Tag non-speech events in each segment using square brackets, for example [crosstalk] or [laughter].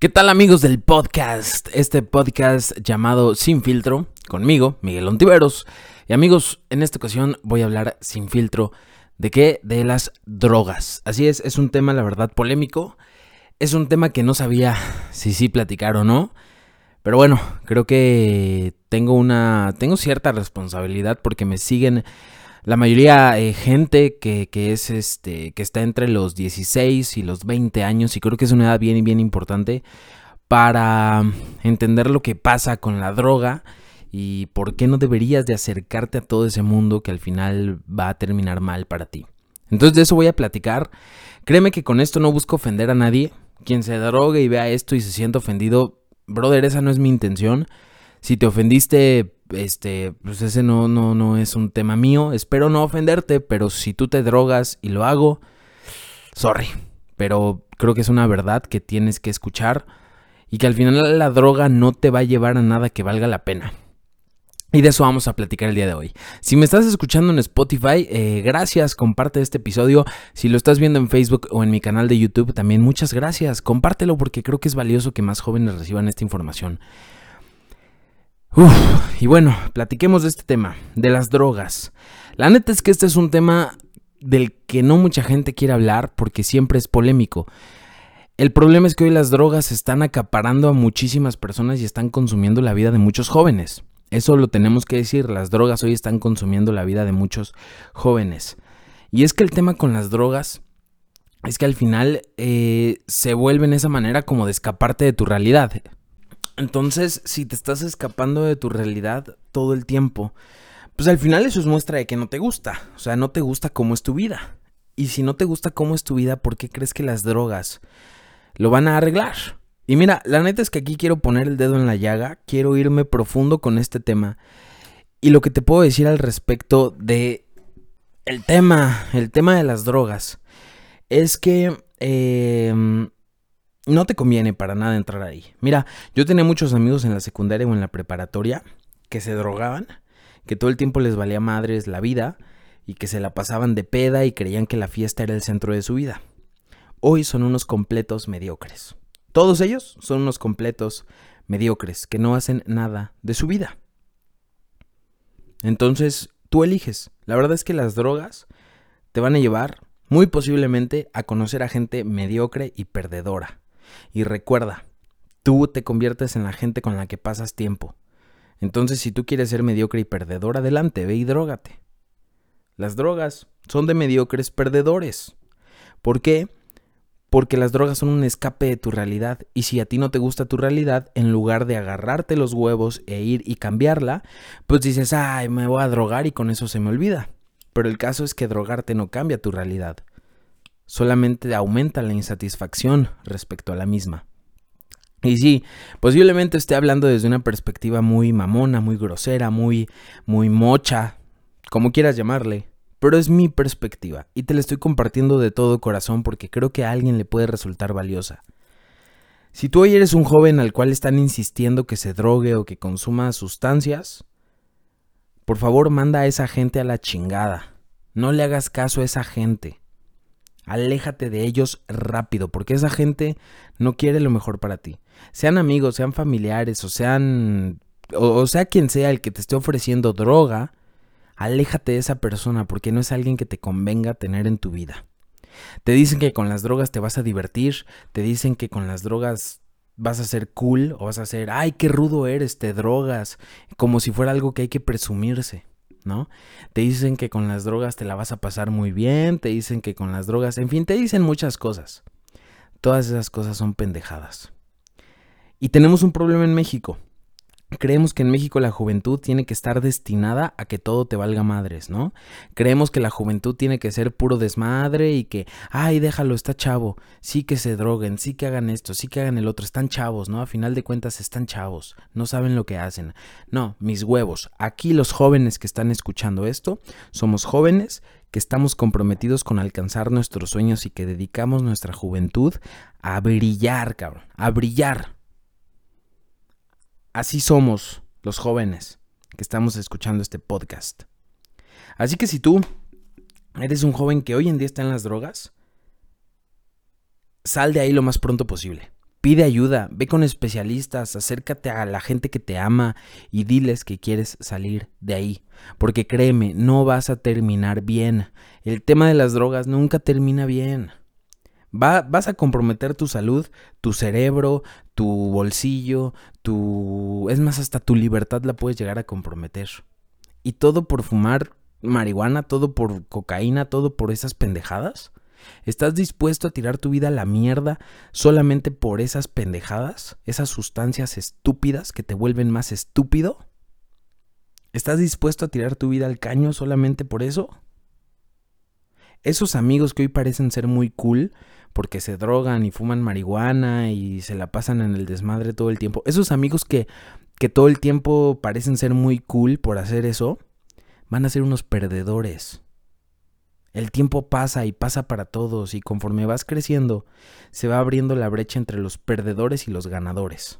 ¿Qué tal amigos del podcast? Este podcast llamado Sin Filtro, conmigo, Miguel Ontiveros. Y amigos, en esta ocasión voy a hablar sin filtro de qué? De las drogas. Así es, es un tema la verdad polémico. Es un tema que no sabía si sí platicar o no. Pero bueno, creo que tengo una. tengo cierta responsabilidad porque me siguen la mayoría de eh, gente que, que, es este que está entre los 16 y los 20 años y creo que es una edad bien bien importante para entender lo que pasa con la droga y por qué no deberías de acercarte a todo ese mundo que al final va a terminar mal para ti. Entonces de eso voy a platicar. Créeme que con esto no busco ofender a nadie. Quien se drogue y vea esto y se sienta ofendido, brother, esa no es mi intención. Si te ofendiste, este, pues ese no, no, no es un tema mío. Espero no ofenderte, pero si tú te drogas y lo hago, sorry. Pero creo que es una verdad que tienes que escuchar y que al final la droga no te va a llevar a nada que valga la pena. Y de eso vamos a platicar el día de hoy. Si me estás escuchando en Spotify, eh, gracias, comparte este episodio. Si lo estás viendo en Facebook o en mi canal de YouTube, también muchas gracias. Compártelo porque creo que es valioso que más jóvenes reciban esta información. Y bueno, platiquemos de este tema, de las drogas. La neta es que este es un tema del que no mucha gente quiere hablar porque siempre es polémico. El problema es que hoy las drogas están acaparando a muchísimas personas y están consumiendo la vida de muchos jóvenes. Eso lo tenemos que decir, las drogas hoy están consumiendo la vida de muchos jóvenes. Y es que el tema con las drogas es que al final eh, se vuelve en esa manera como de escaparte de tu realidad. Entonces, si te estás escapando de tu realidad todo el tiempo, pues al final eso es muestra de que no te gusta. O sea, no te gusta cómo es tu vida. Y si no te gusta cómo es tu vida, ¿por qué crees que las drogas lo van a arreglar? Y mira, la neta es que aquí quiero poner el dedo en la llaga, quiero irme profundo con este tema. Y lo que te puedo decir al respecto de el tema, el tema de las drogas, es que em, no te conviene para nada entrar ahí. Mira, yo tenía muchos amigos en la secundaria o en la preparatoria que se drogaban, que todo el tiempo les valía madres la vida y que se la pasaban de peda y creían que la fiesta era el centro de su vida. Hoy son unos completos mediocres. Todos ellos son unos completos mediocres que no hacen nada de su vida. Entonces, tú eliges. La verdad es que las drogas te van a llevar muy posiblemente a conocer a gente mediocre y perdedora. Y recuerda, tú te conviertes en la gente con la que pasas tiempo. Entonces, si tú quieres ser mediocre y perdedor, adelante, ve y drogate. Las drogas son de mediocres perdedores. ¿Por qué? porque las drogas son un escape de tu realidad y si a ti no te gusta tu realidad, en lugar de agarrarte los huevos e ir y cambiarla, pues dices, ay, me voy a drogar y con eso se me olvida. Pero el caso es que drogarte no cambia tu realidad, solamente aumenta la insatisfacción respecto a la misma. Y sí, posiblemente esté hablando desde una perspectiva muy mamona, muy grosera, muy, muy mocha, como quieras llamarle, pero es mi perspectiva y te la estoy compartiendo de todo corazón porque creo que a alguien le puede resultar valiosa. Si tú hoy eres un joven al cual están insistiendo que se drogue o que consuma sustancias, por favor manda a esa gente a la chingada. No le hagas caso a esa gente. Aléjate de ellos rápido, porque esa gente no quiere lo mejor para ti. Sean amigos, sean familiares, o sean. o, sea quien sea el que te esté ofreciendo droga, aléjate de esa persona porque no es alguien que te convenga tener en tu vida. Te dicen que con las drogas te vas a divertir, te dicen que con las drogas vas a ser cool o vas a ser, ay, qué rudo eres, te drogas, como si fuera algo que hay que presumirse, ¿no? Te dicen que con las drogas te la vas a pasar muy bien, te dicen que con las drogas, en fin, te dicen muchas cosas. Todas esas cosas son pendejadas. Y tenemos un problema en México. Creemos que en México la juventud tiene que estar destinada a que todo te valga madres, ¿no? Creemos que la juventud tiene que ser puro desmadre y que, ay, déjalo, está chavo, sí que se droguen, sí que hagan esto, sí que hagan el otro, están chavos, ¿no? A final de cuentas están chavos, no saben lo que hacen. No, mis huevos, aquí los jóvenes que están escuchando esto, somos jóvenes que estamos comprometidos con alcanzar nuestros sueños y que dedicamos nuestra juventud a brillar, cabrón, a brillar Así somos los jóvenes que estamos escuchando este podcast. Así que si tú eres un joven que hoy en día está en las drogas, sal de ahí lo más pronto posible. Pide ayuda, ve con especialistas, acércate a la gente que te ama y diles que quieres salir de ahí. Porque créeme, no vas a terminar bien. El tema de las drogas nunca termina bien. Va, vas a comprometer tu salud, tu cerebro, tu bolsillo, tu... Es más, hasta tu libertad la puedes llegar a comprometer. Y todo por fumar marihuana, todo por cocaína, todo por esas pendejadas. ¿Estás dispuesto a tirar tu vida a la mierda solamente por esas pendejadas? Esas sustancias estúpidas que te vuelven más estúpido? ¿Estás dispuesto a tirar tu vida al caño solamente por eso? Esos amigos que hoy parecen ser muy cool porque se drogan y fuman marihuana y se la pasan en el desmadre todo el tiempo. Esos amigos que, que todo el tiempo parecen ser muy cool por hacer eso, van a ser unos perdedores. El tiempo pasa y pasa para todos y conforme vas creciendo se va abriendo la brecha entre los perdedores y los ganadores.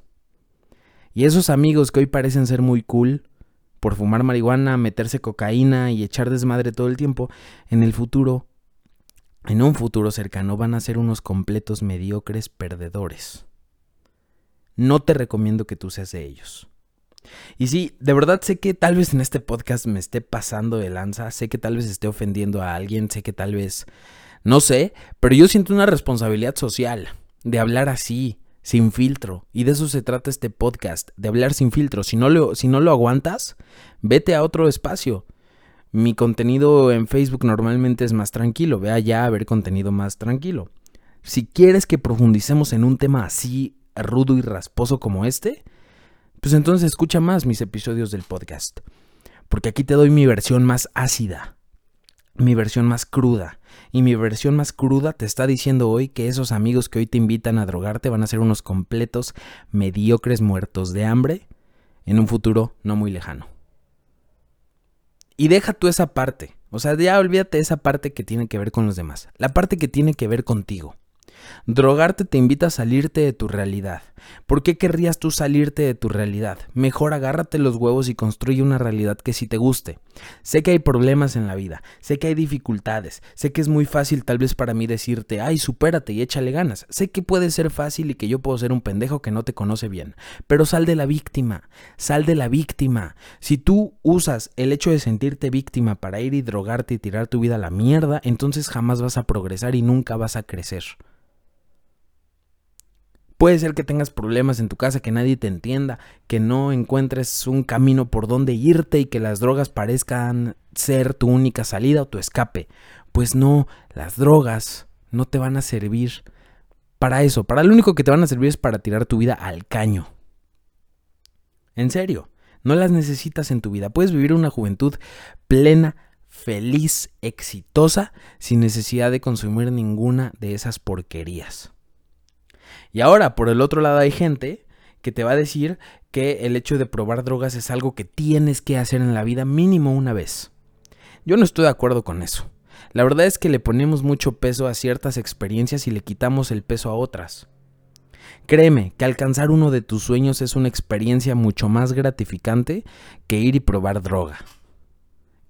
Y esos amigos que hoy parecen ser muy cool por fumar marihuana, meterse cocaína y echar desmadre todo el tiempo, en el futuro, en un futuro cercano van a ser unos completos mediocres perdedores. No te recomiendo que tú seas de ellos. Y sí, de verdad sé que tal vez en este podcast me esté pasando de lanza, sé que tal vez esté ofendiendo a alguien, sé que tal vez, no sé, pero yo siento una responsabilidad social de hablar así, sin filtro. Y de eso se trata este podcast, de hablar sin filtro. Si no lo, si no lo aguantas, vete a otro espacio. Mi contenido en Facebook normalmente es más tranquilo, ve allá a ver contenido más tranquilo. Si quieres que profundicemos en un tema así rudo y rasposo como este, pues entonces escucha más mis episodios del podcast. Porque aquí te doy mi versión más ácida, mi versión más cruda. Y mi versión más cruda te está diciendo hoy que esos amigos que hoy te invitan a drogarte van a ser unos completos mediocres muertos de hambre en un futuro no muy lejano. Y deja tú esa parte. O sea, ya olvídate esa parte que tiene que ver con los demás. La parte que tiene que ver contigo. Drogarte te invita a salirte de tu realidad. ¿Por qué querrías tú salirte de tu realidad? Mejor agárrate los huevos y construye una realidad que sí te guste. Sé que hay problemas en la vida, sé que hay dificultades, sé que es muy fácil tal vez para mí decirte, ay, supérate y échale ganas. Sé que puede ser fácil y que yo puedo ser un pendejo que no te conoce bien, pero sal de la víctima, sal de la víctima. Si tú usas el hecho de sentirte víctima para ir y drogarte y tirar tu vida a la mierda, entonces jamás vas a progresar y nunca vas a crecer. Puede ser que tengas problemas en tu casa, que nadie te entienda, que no encuentres un camino por donde irte y que las drogas parezcan ser tu única salida o tu escape. Pues no, las drogas no te van a servir para eso. Para lo único que te van a servir es para tirar tu vida al caño. En serio, no las necesitas en tu vida. Puedes vivir una juventud plena, feliz, exitosa, sin necesidad de consumir ninguna de esas porquerías. Y ahora, por el otro lado, hay gente que te va a decir que el hecho de probar drogas es algo que tienes que hacer en la vida mínimo una vez. Yo no estoy de acuerdo con eso. La verdad es que le ponemos mucho peso a ciertas experiencias y le quitamos el peso a otras. Créeme que alcanzar uno de tus sueños es una experiencia mucho más gratificante que ir y probar droga.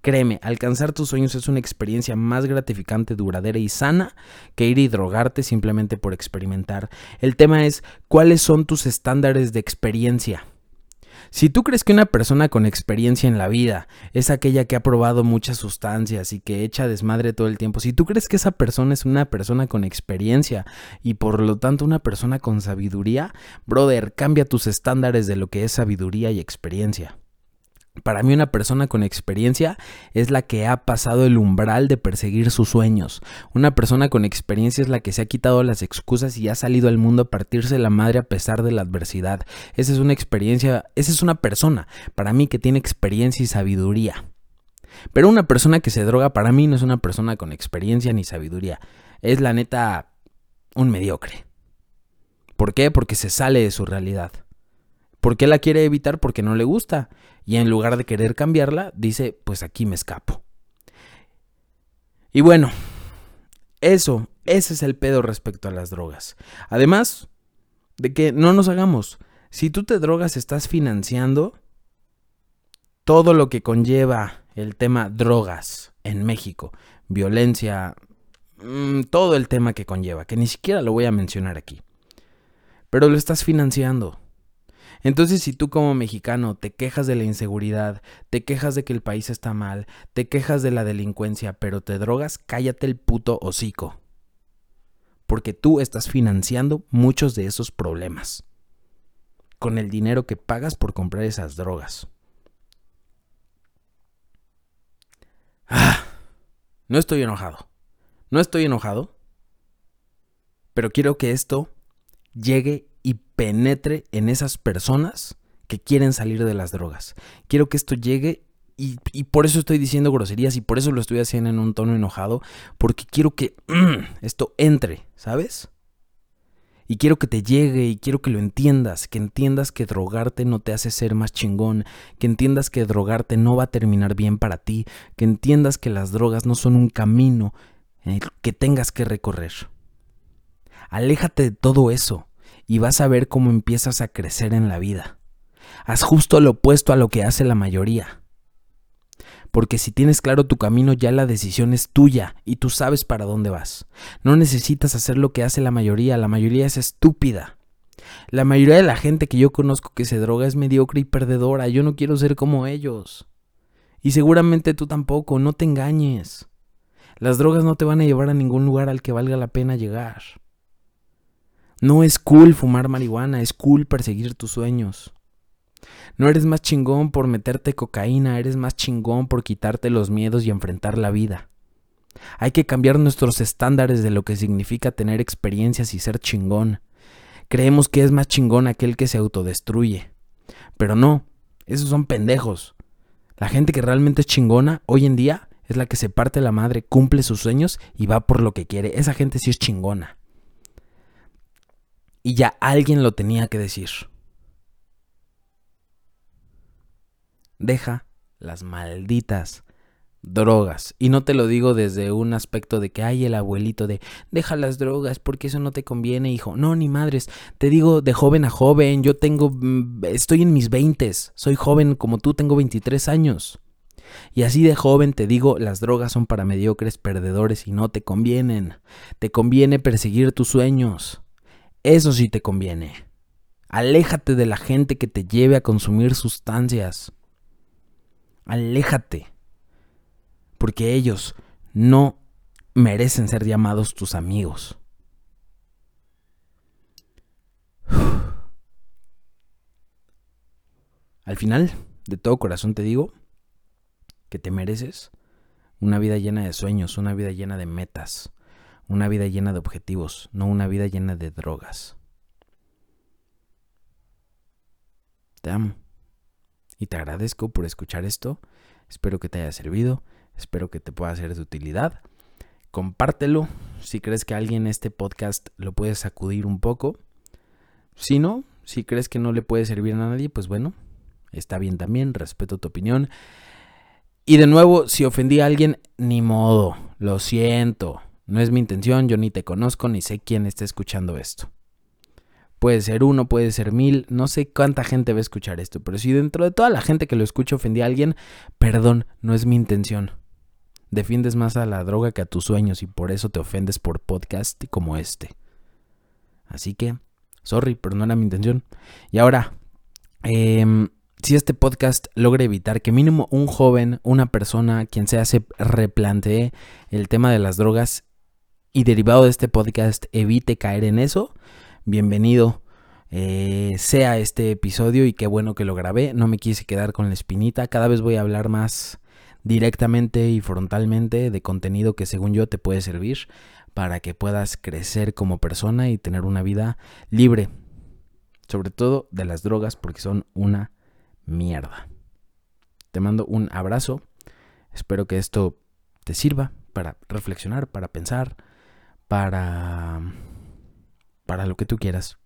Créeme, alcanzar tus sueños es una experiencia más gratificante, duradera y sana que ir y drogarte simplemente por experimentar. El tema es cuáles son tus estándares de experiencia. Si tú crees que una persona con experiencia en la vida es aquella que ha probado muchas sustancias y que echa desmadre todo el tiempo, si tú crees que esa persona es una persona con experiencia y por lo tanto una persona con sabiduría, brother, cambia tus estándares de lo que es sabiduría y experiencia. Para mí una persona con experiencia es la que ha pasado el umbral de perseguir sus sueños. Una persona con experiencia es la que se ha quitado las excusas y ha salido al mundo a partirse la madre a pesar de la adversidad. Esa es una experiencia, esa es una persona para mí que tiene experiencia y sabiduría. Pero una persona que se droga para mí no es una persona con experiencia ni sabiduría. Es la neta un mediocre. ¿Por qué? Porque se sale de su realidad. ¿Por qué la quiere evitar? Porque no le gusta. Y en lugar de querer cambiarla, dice, pues aquí me escapo. Y bueno, eso, ese es el pedo respecto a las drogas. Además de que no nos hagamos, si tú te drogas estás financiando todo lo que conlleva el tema drogas en México, violencia, mm, todo el tema que conlleva, que ni siquiera lo voy a mencionar aquí. pero lo estás financiando. Entonces, si tú como mexicano te quejas de la inseguridad, te quejas de que el país está mal, te quejas de la delincuencia, pero te drogas, cállate el puto hocico. Porque tú estás financiando muchos de esos problemas. Con el dinero que pagas por comprar esas drogas. Ah, no estoy enojado. No estoy enojado. Pero quiero que esto llegue y penetre en esas personas que quieren salir de las drogas. Quiero que esto llegue y, por eso estoy diciendo groserías y por eso lo estoy haciendo en un tono enojado, porque quiero que esto entre, ¿sabes? Y quiero que te llegue y quiero que lo entiendas, que entiendas que drogarte no te hace ser más chingón, que entiendas que drogarte no va a terminar bien para ti, que entiendas que las drogas no son un camino que tengas que recorrer. Aléjate de todo eso y vas a ver cómo empiezas a crecer en la vida. Haz justo lo opuesto a lo que hace la mayoría. Porque si tienes claro tu camino ya la decisión es tuya y tú sabes para dónde vas. No necesitas hacer lo que hace la mayoría, la mayoría es estúpida. La mayoría de la gente que yo conozco que se droga es mediocre y perdedora, yo no quiero ser como ellos. Y seguramente tú tampoco, no te engañes. Las drogas no te van a llevar a ningún lugar al que valga la pena llegar. No es cool fumar marihuana, es cool perseguir tus sueños. No eres más chingón por meterte cocaína, eres más chingón por quitarte los miedos y enfrentar la vida. Hay que cambiar nuestros estándares de lo que significa tener experiencias y ser chingón. Creemos que es más chingón aquel que se autodestruye. Pero no, esos son pendejos. La gente que realmente es chingona hoy en día es la que se parte la madre, cumple sus sueños y va por lo que quiere. Esa gente sí es chingona. Y ya alguien lo tenía que decir. Deja las malditas drogas. Y no te lo digo desde un aspecto de que hay el abuelito de deja las drogas porque eso no te conviene, hijo. No, ni madres. Te digo de joven a joven. Yo tengo. Mm, estoy en mis veintes. Soy joven como tú, tengo 23 años. Y así de joven te digo, las drogas son para mediocres perdedores y no te convienen. Te conviene perseguir tus sueños. Eso sí te conviene. Aléjate de la gente que te lleve a consumir sustancias. Aléjate. Porque ellos no merecen ser llamados tus amigos. [sighs] Al final, de todo corazón te digo que te mereces una vida llena de sueños, una vida llena de metas, una vida llena de objetivos, no una vida llena de drogas. Te amo. Y te agradezco por escuchar esto. Espero que te haya servido. Espero que te pueda ser de utilidad. Compártelo si crees que alguien este podcast lo puede sacudir un poco. Si no, si crees que no le puede servir a nadie, pues bueno, está bien también, respeto tu opinión. Y de nuevo, si ofendí a alguien, ni modo, lo siento. No es mi intención, yo ni te conozco ni sé quién está escuchando esto. Puede ser uno, puede ser mil, no sé cuánta gente va a escuchar esto, pero si dentro de toda la gente que lo escucha ofendí a alguien, perdón, no es mi intención. Defiendes más a la droga que a tus sueños y por eso te ofendes por podcast como este. Así que, sorry, pero no era mi intención. Y ahora, eh, si este podcast logra evitar que mínimo un joven, una persona, quien sea, se replantee el tema de las drogas y derivado de este podcast evite caer en eso, bienvenido eh, sea este episodio y qué bueno que lo grabé. No me quise quedar con la espinita. Cada vez voy a hablar más directamente y frontalmente de contenido que según yo te puede servir para que puedas crecer como persona y tener una vida libre. Sobre todo de las drogas porque son una mierda. Te mando un abrazo. Espero que esto te sirva para reflexionar, para pensar para para lo que tú quieras.